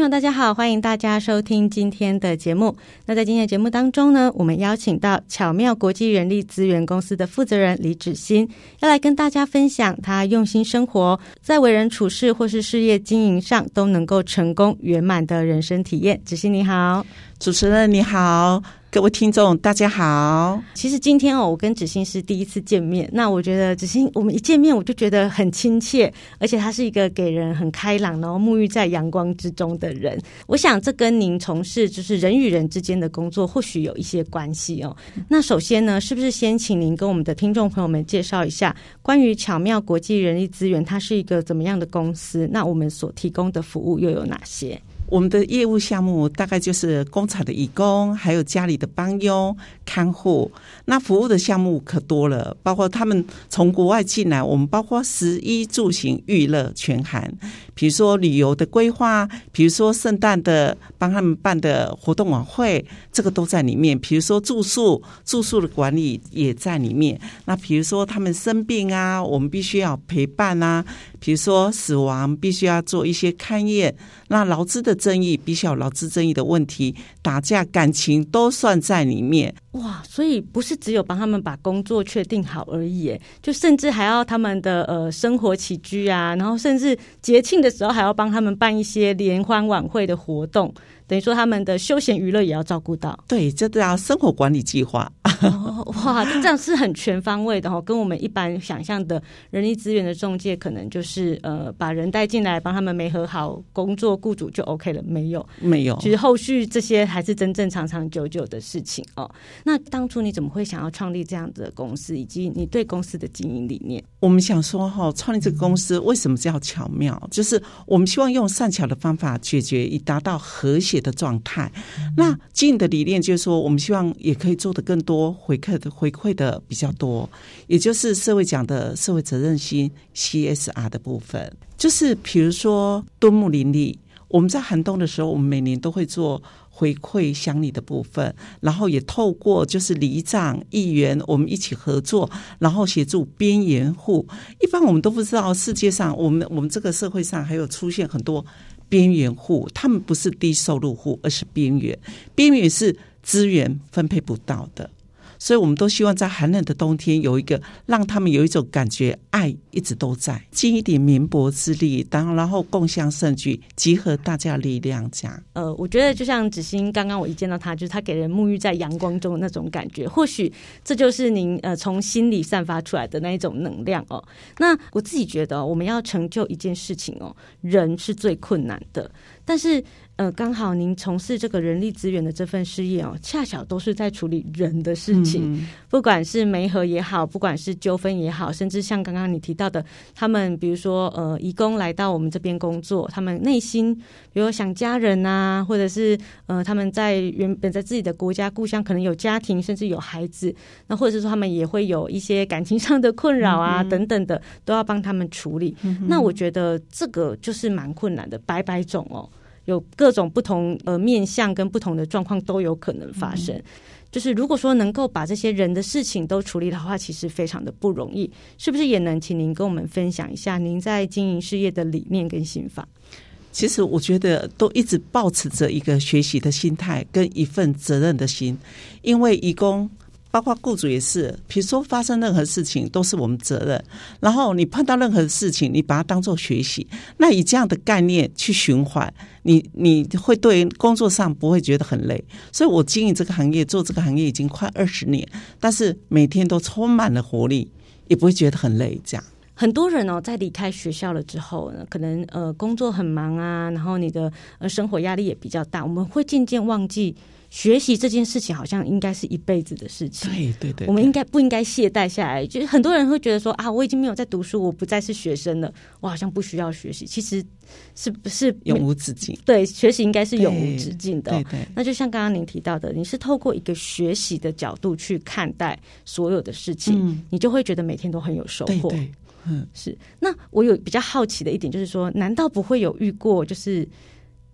朋友，大家好，欢迎大家收听今天的节目。那在今天的节目当中呢，我们邀请到巧妙国际人力资源公司的负责人李芷欣，要来跟大家分享他用心生活，在为人处事或是事业经营上都能够成功圆满的人生体验。芷欣你好，主持人你好。各位听众，大家好。其实今天哦，我跟子欣是第一次见面。那我觉得子欣，我们一见面我就觉得很亲切，而且他是一个给人很开朗，然后沐浴在阳光之中的人。我想这跟您从事就是人与人之间的工作，或许有一些关系哦。那首先呢，是不是先请您跟我们的听众朋友们介绍一下，关于巧妙国际人力资源，它是一个怎么样的公司？那我们所提供的服务又有哪些？我们的业务项目大概就是工厂的义工，还有家里的帮佣、看护。那服务的项目可多了，包括他们从国外进来，我们包括食衣住行娱乐全含。比如说旅游的规划，比如说圣诞的帮他们办的活动晚会，这个都在里面。比如说住宿，住宿的管理也在里面。那比如说他们生病啊，我们必须要陪伴啊。比如说死亡，必须要做一些勘验。那劳资的争议，必须要劳资争议的问题，打架感情都算在里面。哇，所以不是只有帮他们把工作确定好而已，就甚至还要他们的呃生活起居啊，然后甚至节庆的时候还要帮他们办一些联欢晚会的活动。等于说他们的休闲娱乐也要照顾到，对，这叫生活管理计划。哦，哇，这样是很全方位的哈，跟我们一般想象的人力资源的中介，可能就是呃把人带进来帮他们没合好工作，雇主就 OK 了，没有，没有，其实后续这些还是真正长长久久的事情哦。那当初你怎么会想要创立这样的公司，以及你对公司的经营理念？我们想说哈，创立这个公司为什么叫巧妙？就是我们希望用善巧的方法解决，以达到和谐的状态，那经营的理念就是说，我们希望也可以做的更多，回馈的回馈的比较多，也就是社会讲的社会责任心 CSR 的部分。就是比如说敦睦林立，我们在寒冬的时候，我们每年都会做回馈乡里的部分，然后也透过就是里长、议员，我们一起合作，然后协助边缘户。一般我们都不知道，世界上我们我们这个社会上还有出现很多。边缘户，他们不是低收入户，而是边缘。边缘是资源分配不到的。所以，我们都希望在寒冷的冬天有一个让他们有一种感觉，爱一直都在，尽一点绵薄之力，当然后共襄盛举，集合大家力量，这样。呃，我觉得就像子欣刚刚我一见到他，就是他给人沐浴在阳光中的那种感觉，或许这就是您呃从心里散发出来的那一种能量哦。那我自己觉得，我们要成就一件事情哦，人是最困难的，但是。呃，刚好您从事这个人力资源的这份事业哦，恰巧都是在处理人的事情，嗯、不管是媒合也好，不管是纠纷也好，甚至像刚刚你提到的，他们比如说呃，移工来到我们这边工作，他们内心比如想家人啊，或者是呃，他们在原本在自己的国家故乡可能有家庭，甚至有孩子，那或者是说他们也会有一些感情上的困扰啊、嗯、等等的，都要帮他们处理。嗯、那我觉得这个就是蛮困难的，百百种哦。有各种不同呃面向跟不同的状况都有可能发生，嗯、就是如果说能够把这些人的事情都处理的话，其实非常的不容易，是不是？也能请您跟我们分享一下您在经营事业的理念跟心法？其实我觉得都一直保持着一个学习的心态跟一份责任的心，因为义工。包括雇主也是，比如说发生任何事情都是我们责任。然后你碰到任何事情，你把它当做学习，那以这样的概念去循环，你你会对工作上不会觉得很累。所以我经营这个行业，做这个行业已经快二十年，但是每天都充满了活力，也不会觉得很累，这样。很多人哦，在离开学校了之后呢，可能呃工作很忙啊，然后你的呃生活压力也比较大，我们会渐渐忘记。学习这件事情好像应该是一辈子的事情，对对对，我们应该不应该懈怠下来？就是很多人会觉得说啊，我已经没有在读书，我不再是学生了，我好像不需要学习。其实是不是永无止境？对，学习应该是永无止境的。对对，那就像刚刚您提到的，你是透过一个学习的角度去看待所有的事情，嗯，你就会觉得每天都很有收获。对对，嗯，是。那我有比较好奇的一点就是说，难道不会有遇过就是？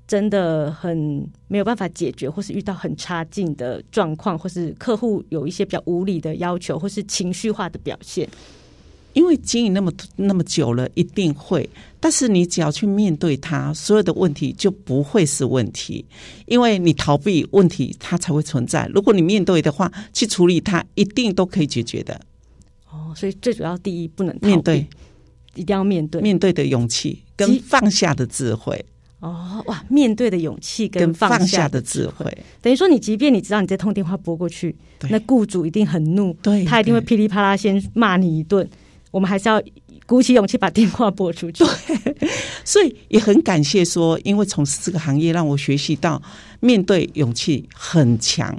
真的很没有办法解决，或是遇到很差劲的状况，或是客户有一些比较无理的要求，或是情绪化的表现。因为经营那么那么久了，一定会。但是你只要去面对它，所有的问题就不会是问题，因为你逃避问题，它才会存在。如果你面对的话，去处理它，一定都可以解决的。哦，所以最主要第一不能逃避，面对，一定要面对，面对的勇气跟放下的智慧。哦哇，面对的勇气跟放下的智慧，等于说，你即便你知道你这通电话拨过去，那雇主一定很怒，对，他一定会噼里啪啦先骂你一顿。我们还是要鼓起勇气把电话拨出去。对，所以也很感谢说，因为从事这个行业，让我学习到面对勇气很强。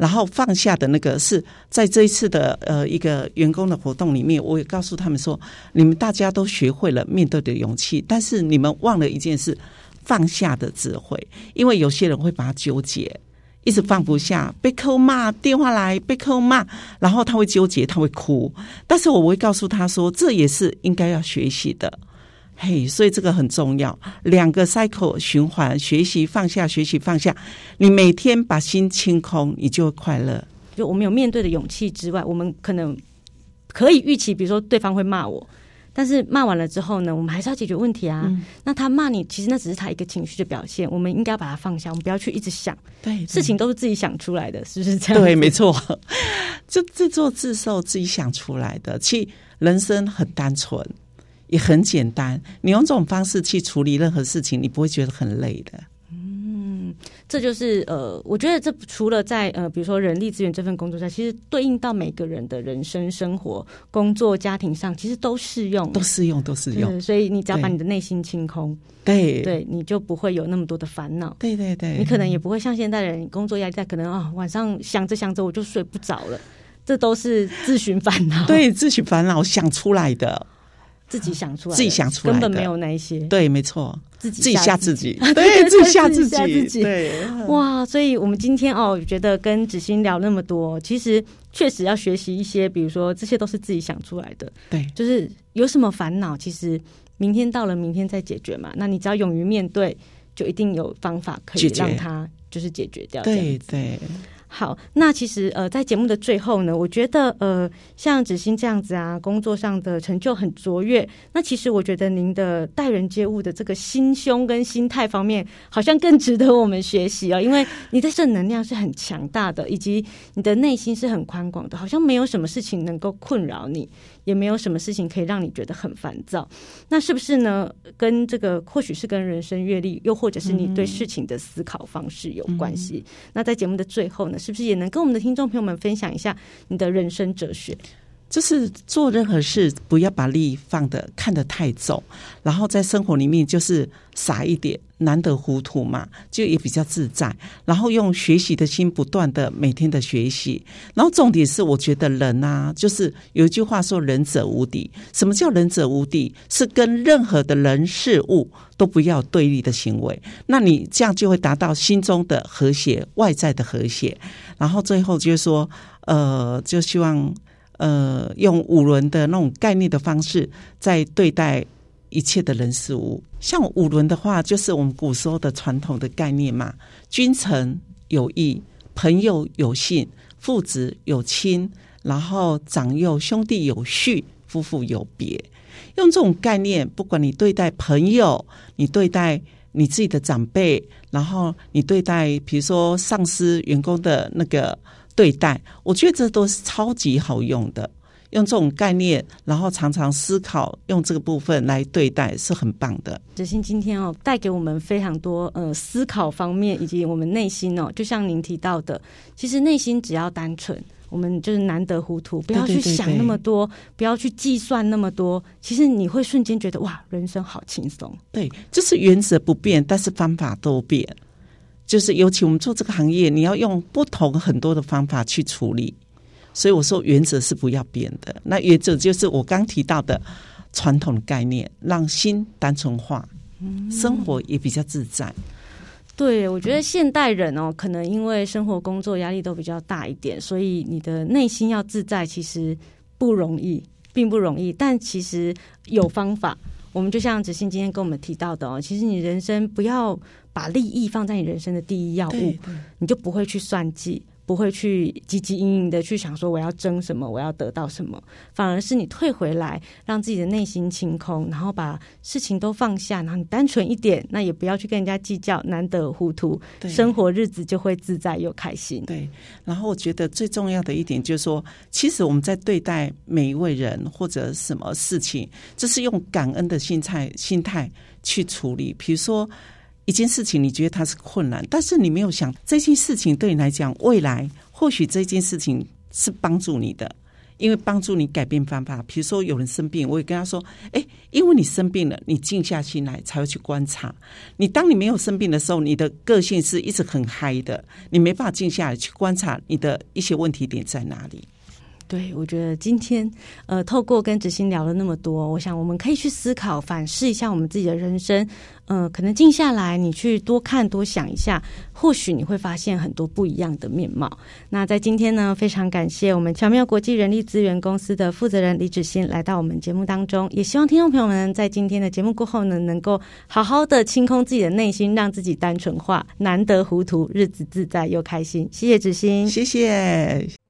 然后放下的那个是在这一次的呃一个员工的活动里面，我也告诉他们说，你们大家都学会了面对的勇气，但是你们忘了一件事，放下的智慧。因为有些人会把它纠结，一直放不下，被客户骂电话来，被客户骂，然后他会纠结，他会哭。但是我会告诉他说，这也是应该要学习的。嘿，所以这个很重要，两个 cycle 循环，学习放下，学习放下。你每天把心清空，你就会快乐。就我们有面对的勇气之外，我们可能可以预期，比如说对方会骂我，但是骂完了之后呢，我们还是要解决问题啊。嗯、那他骂你，其实那只是他一个情绪的表现，我们应该把它放下，我们不要去一直想。对，对，事情都是自己想出来的，是不是这样？对，没错，就自作自受，自己想出来的。其实人生很单纯。也很简单，你用这种方式去处理任何事情，你不会觉得很累的。嗯，这就是呃，我觉得这除了在呃，比如说人力资源这份工作上，其实对应到每个人的人生、生活、工作、家庭上，其实都适用，都适用，都适用。所以你只要把你的内心清空，对对，你就不会有那么多的烦恼。对对对，你可能也不会像现在的人，工作压力大，可能啊晚上想着想着我就睡不着了，这都是自寻烦恼。对，自寻烦恼想出来的。自己想出来，自己想出来，根本没有那一些。对，没错，自己自己吓自己，对，自己吓自己，自己。对，哇！所以我们今天哦，觉得跟子欣聊那么多，其实确实要学习一些，比如说这些都是自己想出来的。对，就是有什么烦恼，其实明天到了，明天再解决嘛。那你只要勇于面对，就一定有方法可以让它就是解决掉。对对。好，那其实呃，在节目的最后呢，我觉得呃，像子欣这样子啊，工作上的成就很卓越。那其实我觉得您的待人接物的这个心胸跟心态方面，好像更值得我们学习哦。因为你的正能量是很强大的，以及你的内心是很宽广的，好像没有什么事情能够困扰你。也没有什么事情可以让你觉得很烦躁，那是不是呢？跟这个或许是跟人生阅历，又或者是你对事情的思考方式有关系。嗯、那在节目的最后呢，是不是也能跟我们的听众朋友们分享一下你的人生哲学？就是做任何事，不要把利益放得看得太重，然后在生活里面就是傻一点，难得糊涂嘛，就也比较自在。然后用学习的心，不断的每天的学习。然后重点是，我觉得人啊，就是有一句话说“仁者无敌”。什么叫“仁者无敌”？是跟任何的人事物都不要对立的行为。那你这样就会达到心中的和谐，外在的和谐。然后最后就是说，呃，就希望。呃，用五伦的那种概念的方式，在对待一切的人事物。像五伦的话，就是我们古时候的传统的概念嘛：君臣有义，朋友有信，父子有亲，然后长幼兄弟有序，夫妇有别。用这种概念，不管你对待朋友，你对待你自己的长辈，然后你对待比如说上司、员工的那个。对待，我觉得这都是超级好用的，用这种概念，然后常常思考，用这个部分来对待，是很棒的。子欣今天哦，带给我们非常多呃思考方面，以及我们内心哦，就像您提到的，其实内心只要单纯，我们就是难得糊涂，不要去想那么多，对对对对，不要去计算那么多，其实你会瞬间觉得哇，人生好轻松。对，就是原则不变，但是方法都变。就是尤其我们做这个行业，你要用不同很多的方法去处理。所以我说原则是不要变的，那原则就是我刚提到的传统的概念，让心单纯化，生活也比较自在。嗯、对，我觉得现代人哦，可能因为生活工作压力都比较大一点，所以你的内心要自在，其实不容易，并不容易。但其实有方法。我们就像子欣今天跟我们提到的哦，其实你人生不要把利益放在你人生的第一要务，你就不会去算计。不会去汲汲营营的去想说我要争什么，我要得到什么，反而是你退回来，让自己的内心清空，然后把事情都放下，然后你单纯一点，那也不要去跟人家计较，难得糊涂，生活日子就会自在又开心。对，然后我觉得最重要的一点就是说，其实我们在对待每一位人或者什么事情，这是用感恩的心态心态去处理，比如说。一件事情，你觉得它是困难，但是你没有想这件事情对你来讲，未来或许这件事情是帮助你的，因为帮助你改变方法。比如说有人生病，我也跟他说：“哎，因为你生病了，你静下心来才会去观察。你当你没有生病的时候，你的个性是一直很嗨的，你没办法静下来去观察你的一些问题点在哪里。”对，我觉得今天呃，透过跟子欣聊了那么多，我想我们可以去思考、反思一下我们自己的人生。嗯、可能静下来，你去多看、多想一下，或许你会发现很多不一样的面貌。那在今天呢，非常感谢我们巧妙国际人力资源公司的负责人李子欣来到我们节目当中，也希望听众朋友们在今天的节目过后呢，能够好好的清空自己的内心，让自己单纯化，难得糊涂，日子自在又开心。谢谢子欣，谢谢。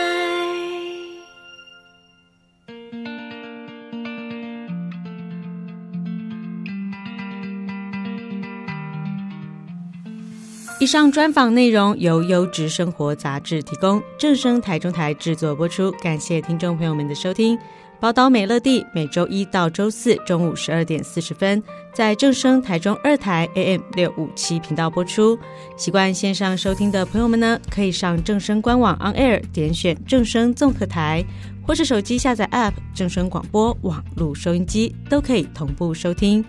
以上专访内容由优质生活杂志提供，正声台中台制作播出。感谢听众朋友们的收听。宝岛美乐蒂每周一到周四中午十二点四十分，在正声台中二台 AM 六五七频道播出。习惯线上收听的朋友们呢，可以上正声官网 On Air 点选正声综合台，或是手机下载 App 正声广播网络收音机，都可以同步收听。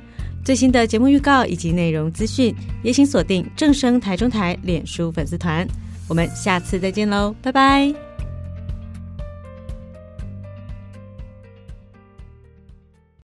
最新的节目预告以及内容资讯，也请锁定正声台中台脸书粉丝团。我们下次再见喽，拜拜。